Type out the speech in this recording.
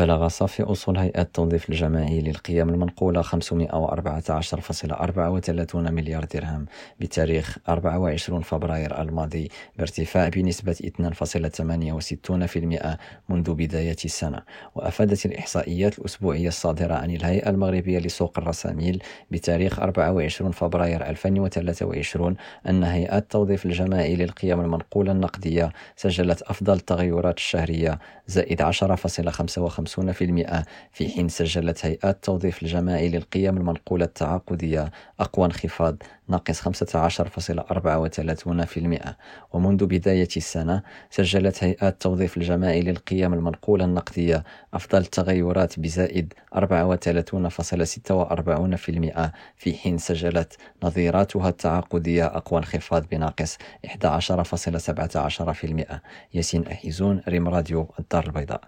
بلغ صافي أصول هيئة التوظيف الجماعي للقيم المنقولة 514.34 مليار درهم بتاريخ 24 فبراير الماضي بارتفاع بنسبة 2.68% منذ بداية السنة. وأفادت الإحصائيات الأسبوعية الصادرة عن الهيئة المغربية لسوق الرساميل بتاريخ 24 فبراير 2023 أن هيئة التوظيف الجماعي للقيم المنقولة النقدية سجلت أفضل التغيرات الشهرية زائد 10.55 50% في حين سجلت هيئات التوظيف الجماعي للقيم المنقولة التعاقدية أقوى انخفاض ناقص 15.34% ومنذ بداية السنة سجلت هيئات التوظيف الجماعي للقيم المنقولة النقدية أفضل التغيرات بزائد 34.46% في حين سجلت نظيراتها التعاقدية أقوى انخفاض بناقص 11.17% ياسين أحيزون ريم راديو الدار البيضاء.